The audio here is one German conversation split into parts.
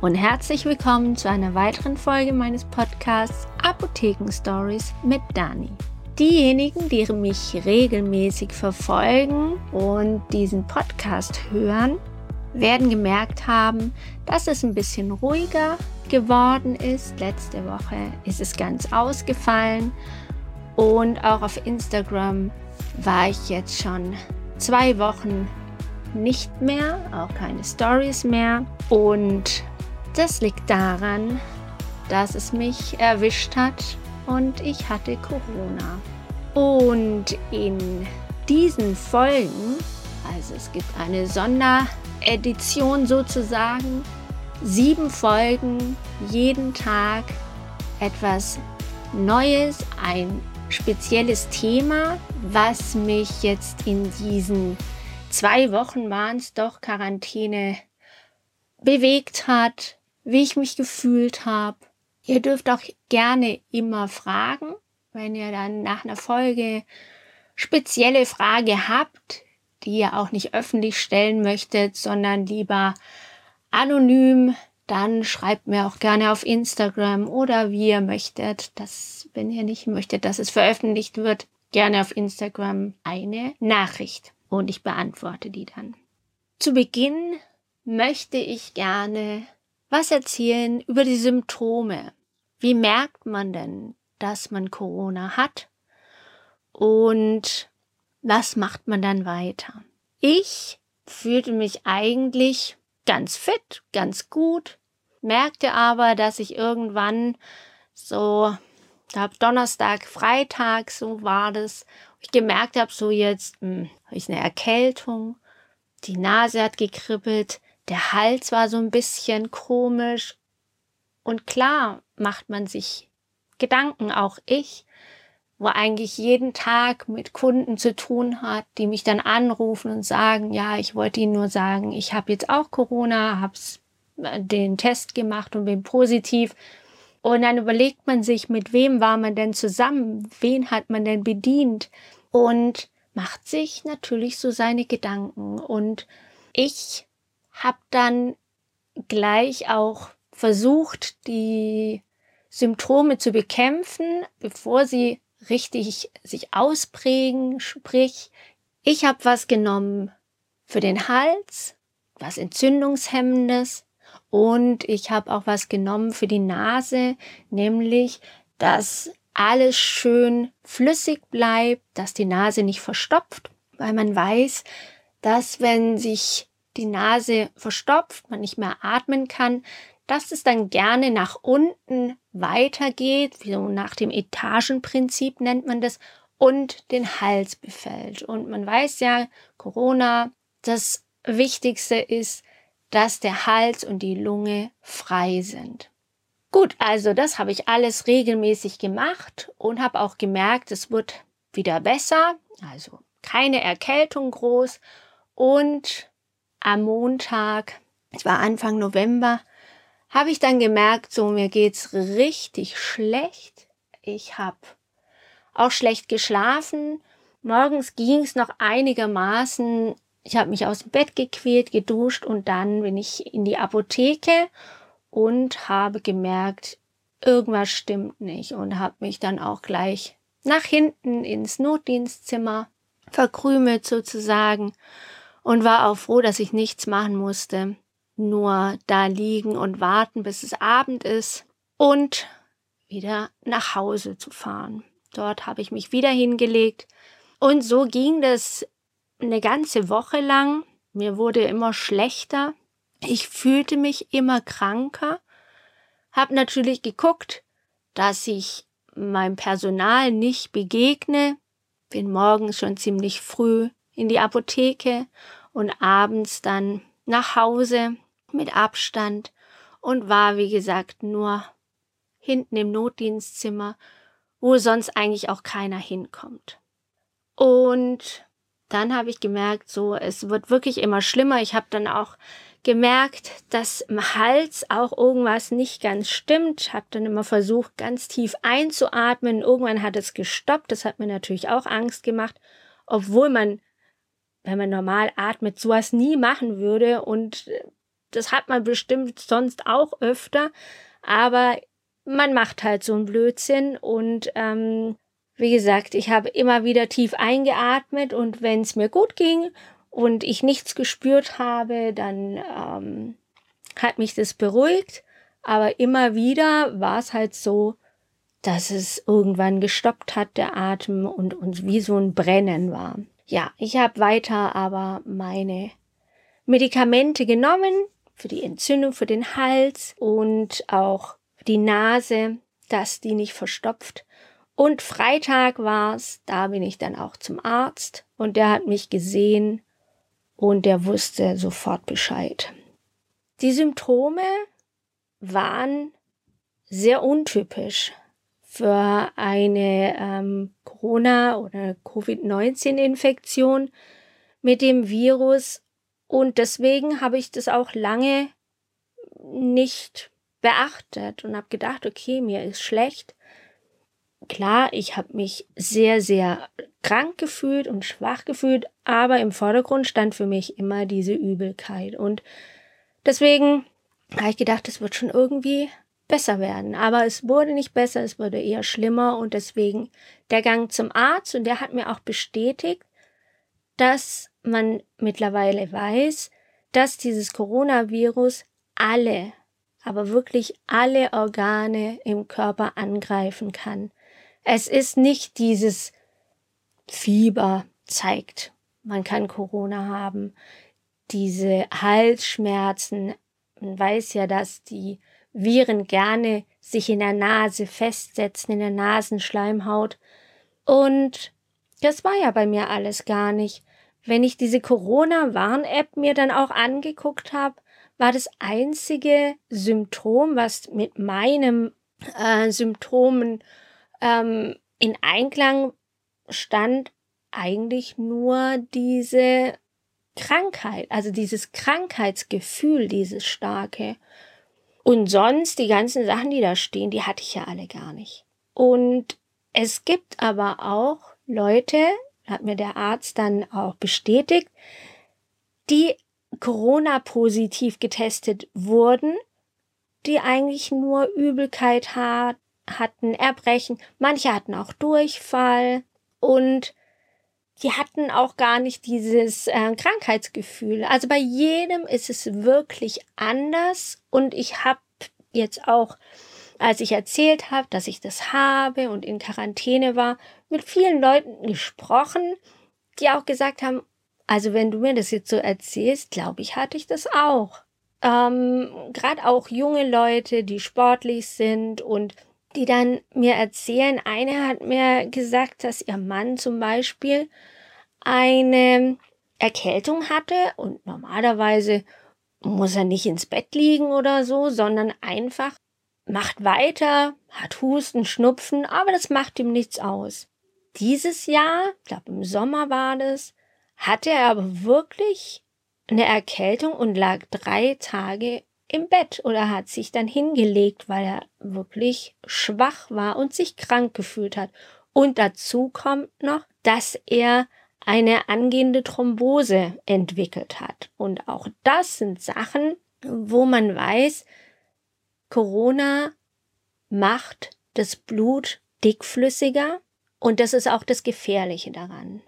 Und herzlich willkommen zu einer weiteren Folge meines Podcasts Apotheken Stories mit Dani. Diejenigen, die mich regelmäßig verfolgen und diesen Podcast hören, werden gemerkt haben, dass es ein bisschen ruhiger geworden ist. Letzte Woche ist es ganz ausgefallen und auch auf Instagram war ich jetzt schon zwei Wochen nicht mehr, auch keine Stories mehr. Und das liegt daran, dass es mich erwischt hat und ich hatte Corona. Und in diesen Folgen, also es gibt eine Sonderedition sozusagen, sieben Folgen, jeden Tag etwas Neues, ein spezielles Thema, was mich jetzt in diesen zwei Wochen waren es doch Quarantäne bewegt hat, wie ich mich gefühlt habe. Ihr dürft auch gerne immer fragen, wenn ihr dann nach einer Folge spezielle Frage habt, die ihr auch nicht öffentlich stellen möchtet, sondern lieber anonym, dann schreibt mir auch gerne auf Instagram oder wie ihr möchtet, dass, wenn ihr nicht möchtet, dass es veröffentlicht wird, gerne auf Instagram eine Nachricht und ich beantworte die dann. Zu Beginn möchte ich gerne was erzählen über die Symptome. Wie merkt man denn, dass man Corona hat? Und was macht man dann weiter? Ich fühlte mich eigentlich ganz fit, ganz gut, merkte aber, dass ich irgendwann so, ab Donnerstag, Freitag, so war das, ich gemerkt habe, so jetzt hm, habe ich eine Erkältung, die Nase hat gekribbelt, der Hals war so ein bisschen komisch. Und klar macht man sich Gedanken, auch ich, wo eigentlich jeden Tag mit Kunden zu tun hat, die mich dann anrufen und sagen, ja, ich wollte Ihnen nur sagen, ich habe jetzt auch Corona, habe äh, den Test gemacht und bin positiv. Und dann überlegt man sich, mit wem war man denn zusammen? Wen hat man denn bedient? Und macht sich natürlich so seine Gedanken. Und ich habe dann gleich auch versucht, die Symptome zu bekämpfen, bevor sie richtig sich ausprägen. Sprich, ich habe was genommen für den Hals, was Entzündungshemmendes, und ich habe auch was genommen für die Nase, nämlich dass alles schön flüssig bleibt, dass die Nase nicht verstopft, weil man weiß, dass wenn sich die Nase verstopft, man nicht mehr atmen kann, dass es dann gerne nach unten weitergeht, so nach dem Etagenprinzip nennt man das, und den Hals befällt. Und man weiß ja, Corona, das Wichtigste ist, dass der Hals und die Lunge frei sind. Gut, also das habe ich alles regelmäßig gemacht und habe auch gemerkt, es wird wieder besser. Also keine Erkältung groß. Und am Montag, es war Anfang November, habe ich dann gemerkt, so mir geht's richtig schlecht. Ich habe auch schlecht geschlafen. Morgens ging es noch einigermaßen ich habe mich aus dem Bett gequält, geduscht und dann bin ich in die Apotheke und habe gemerkt, irgendwas stimmt nicht und habe mich dann auch gleich nach hinten ins Notdienstzimmer verkrümelt sozusagen und war auch froh, dass ich nichts machen musste, nur da liegen und warten, bis es Abend ist und wieder nach Hause zu fahren. Dort habe ich mich wieder hingelegt und so ging das eine ganze Woche lang. Mir wurde immer schlechter. Ich fühlte mich immer kranker. Hab natürlich geguckt, dass ich meinem Personal nicht begegne. Bin morgens schon ziemlich früh in die Apotheke und abends dann nach Hause mit Abstand und war, wie gesagt, nur hinten im Notdienstzimmer, wo sonst eigentlich auch keiner hinkommt. Und dann habe ich gemerkt, so, es wird wirklich immer schlimmer. Ich habe dann auch gemerkt, dass im Hals auch irgendwas nicht ganz stimmt. Habe dann immer versucht, ganz tief einzuatmen. Irgendwann hat es gestoppt. Das hat mir natürlich auch Angst gemacht, obwohl man, wenn man normal atmet, sowas nie machen würde. Und das hat man bestimmt sonst auch öfter, aber man macht halt so einen Blödsinn und ähm, wie gesagt, ich habe immer wieder tief eingeatmet und wenn es mir gut ging und ich nichts gespürt habe, dann ähm, hat mich das beruhigt. Aber immer wieder war es halt so, dass es irgendwann gestoppt hat, der Atem und uns wie so ein Brennen war. Ja, ich habe weiter aber meine Medikamente genommen für die Entzündung, für den Hals und auch die Nase, dass die nicht verstopft. Und Freitag war's, da bin ich dann auch zum Arzt und der hat mich gesehen und der wusste sofort Bescheid. Die Symptome waren sehr untypisch für eine ähm, Corona- oder Covid-19-Infektion mit dem Virus. Und deswegen habe ich das auch lange nicht beachtet und habe gedacht, okay, mir ist schlecht. Klar, ich habe mich sehr, sehr krank gefühlt und schwach gefühlt, aber im Vordergrund stand für mich immer diese Übelkeit. Und deswegen habe ich gedacht, es wird schon irgendwie besser werden. Aber es wurde nicht besser, es wurde eher schlimmer. Und deswegen der Gang zum Arzt. Und der hat mir auch bestätigt, dass man mittlerweile weiß, dass dieses Coronavirus alle, aber wirklich alle Organe im Körper angreifen kann. Es ist nicht dieses Fieber zeigt, man kann Corona haben, diese Halsschmerzen, man weiß ja, dass die Viren gerne sich in der Nase festsetzen, in der Nasenschleimhaut. Und das war ja bei mir alles gar nicht. Wenn ich diese Corona-Warn-App mir dann auch angeguckt habe, war das einzige Symptom, was mit meinem äh, Symptomen ähm, in Einklang stand, eigentlich nur diese Krankheit, also dieses Krankheitsgefühl, dieses starke. Und sonst die ganzen Sachen, die da stehen, die hatte ich ja alle gar nicht. Und es gibt aber auch Leute, hat mir der Arzt dann auch bestätigt, die Corona-positiv getestet wurden, die eigentlich nur Übelkeit hat, hatten, Erbrechen, manche hatten auch Durchfall und die hatten auch gar nicht dieses äh, Krankheitsgefühl. Also bei jedem ist es wirklich anders und ich habe jetzt auch, als ich erzählt habe, dass ich das habe und in Quarantäne war, mit vielen Leuten gesprochen, die auch gesagt haben, also wenn du mir das jetzt so erzählst, glaube ich, hatte ich das auch. Ähm, Gerade auch junge Leute, die sportlich sind und die dann mir erzählen, eine hat mir gesagt, dass ihr Mann zum Beispiel eine Erkältung hatte und normalerweise muss er nicht ins Bett liegen oder so, sondern einfach macht weiter, hat Husten, Schnupfen, aber das macht ihm nichts aus. Dieses Jahr, ich glaube im Sommer war das, hatte er aber wirklich eine Erkältung und lag drei Tage im Bett oder hat sich dann hingelegt, weil er wirklich schwach war und sich krank gefühlt hat. Und dazu kommt noch, dass er eine angehende Thrombose entwickelt hat. Und auch das sind Sachen, wo man weiß, Corona macht das Blut dickflüssiger und das ist auch das Gefährliche daran.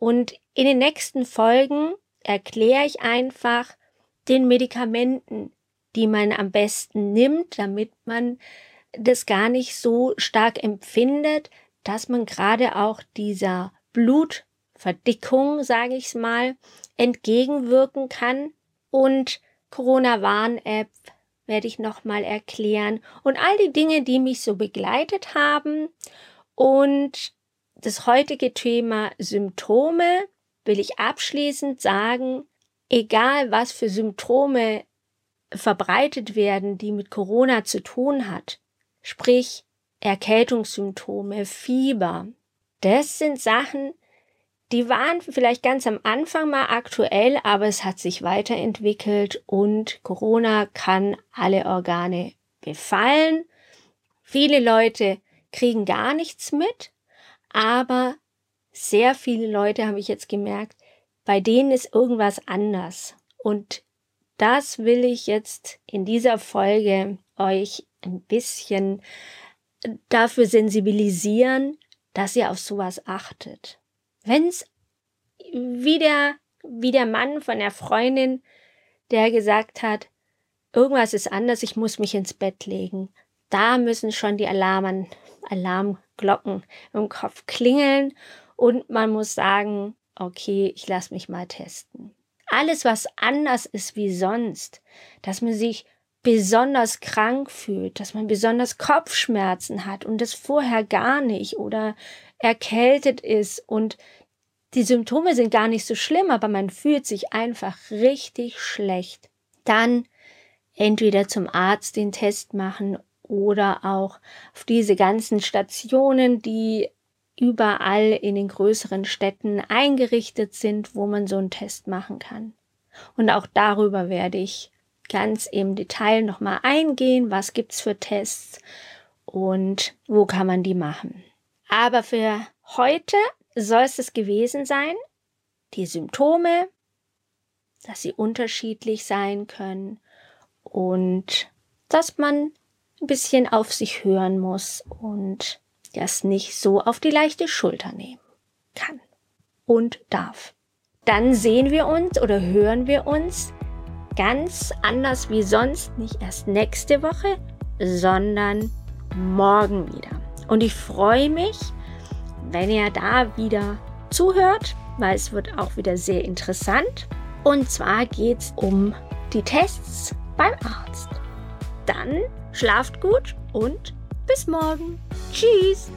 Und in den nächsten Folgen erkläre ich einfach den Medikamenten, die man am besten nimmt, damit man das gar nicht so stark empfindet, dass man gerade auch dieser Blut Verdickung, sage ich's mal, entgegenwirken kann. Und Corona-Warn-App werde ich nochmal erklären. Und all die Dinge, die mich so begleitet haben. Und das heutige Thema Symptome will ich abschließend sagen, egal was für Symptome verbreitet werden, die mit Corona zu tun hat, sprich Erkältungssymptome, Fieber, das sind Sachen, die waren vielleicht ganz am Anfang mal aktuell, aber es hat sich weiterentwickelt und Corona kann alle Organe befallen. Viele Leute kriegen gar nichts mit, aber sehr viele Leute habe ich jetzt gemerkt, bei denen ist irgendwas anders und das will ich jetzt in dieser Folge euch ein bisschen dafür sensibilisieren, dass ihr auf sowas achtet. Wenn's wie der, wie der Mann von der Freundin, der gesagt hat, irgendwas ist anders, ich muss mich ins Bett legen. Da müssen schon die Alarmen, Alarmglocken im Kopf klingeln und man muss sagen, okay, ich lasse mich mal testen. Alles, was anders ist wie sonst, dass man sich besonders krank fühlt, dass man besonders Kopfschmerzen hat und das vorher gar nicht oder erkältet ist und die Symptome sind gar nicht so schlimm, aber man fühlt sich einfach richtig schlecht. Dann entweder zum Arzt den Test machen oder auch auf diese ganzen Stationen, die überall in den größeren Städten eingerichtet sind, wo man so einen Test machen kann. Und auch darüber werde ich ganz im Detail nochmal eingehen, was gibt's für Tests und wo kann man die machen. Aber für heute soll es es gewesen sein, die Symptome, dass sie unterschiedlich sein können und dass man ein bisschen auf sich hören muss und das nicht so auf die leichte Schulter nehmen kann und darf. Dann sehen wir uns oder hören wir uns ganz anders wie sonst, nicht erst nächste Woche, sondern morgen wieder. Und ich freue mich, wenn ihr da wieder zuhört, weil es wird auch wieder sehr interessant. Und zwar geht es um die Tests beim Arzt. Dann schlaft gut und bis morgen. Tschüss.